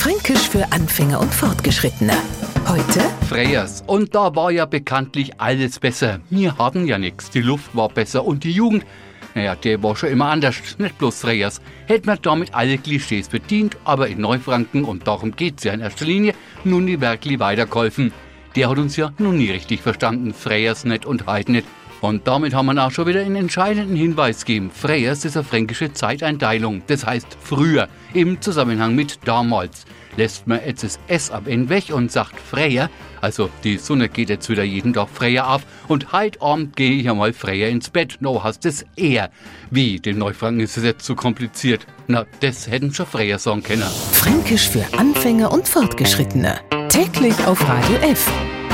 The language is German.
Fränkisch für Anfänger und Fortgeschrittene. Heute Freyers. Und da war ja bekanntlich alles besser. Wir hatten ja nichts. Die Luft war besser und die Jugend, naja, der war schon immer anders. Nicht bloß Freyers. Hätte man damit alle Klischees bedient, aber in Neufranken, und darum geht's ja in erster Linie, nun die wirklich weitergeholfen. Der hat uns ja nun nie richtig verstanden. Freyers nicht und Heid nicht. Und damit haben wir auch schon wieder einen entscheidenden Hinweis gegeben. Freyers ist eine fränkische Zeiteinteilung. Das heißt früher, im Zusammenhang mit damals. Lässt man jetzt das S am Ende weg und sagt Freyer, also die Sonne geht jetzt wieder jeden Tag Freyer auf und heute Abend gehe ich einmal Freyer ins Bett, no hast es eher. Wie, den Neufranken ist es jetzt zu kompliziert. Na, das hätten schon Freyer sagen können. Fränkisch für Anfänger und Fortgeschrittene. Täglich auf Radio F.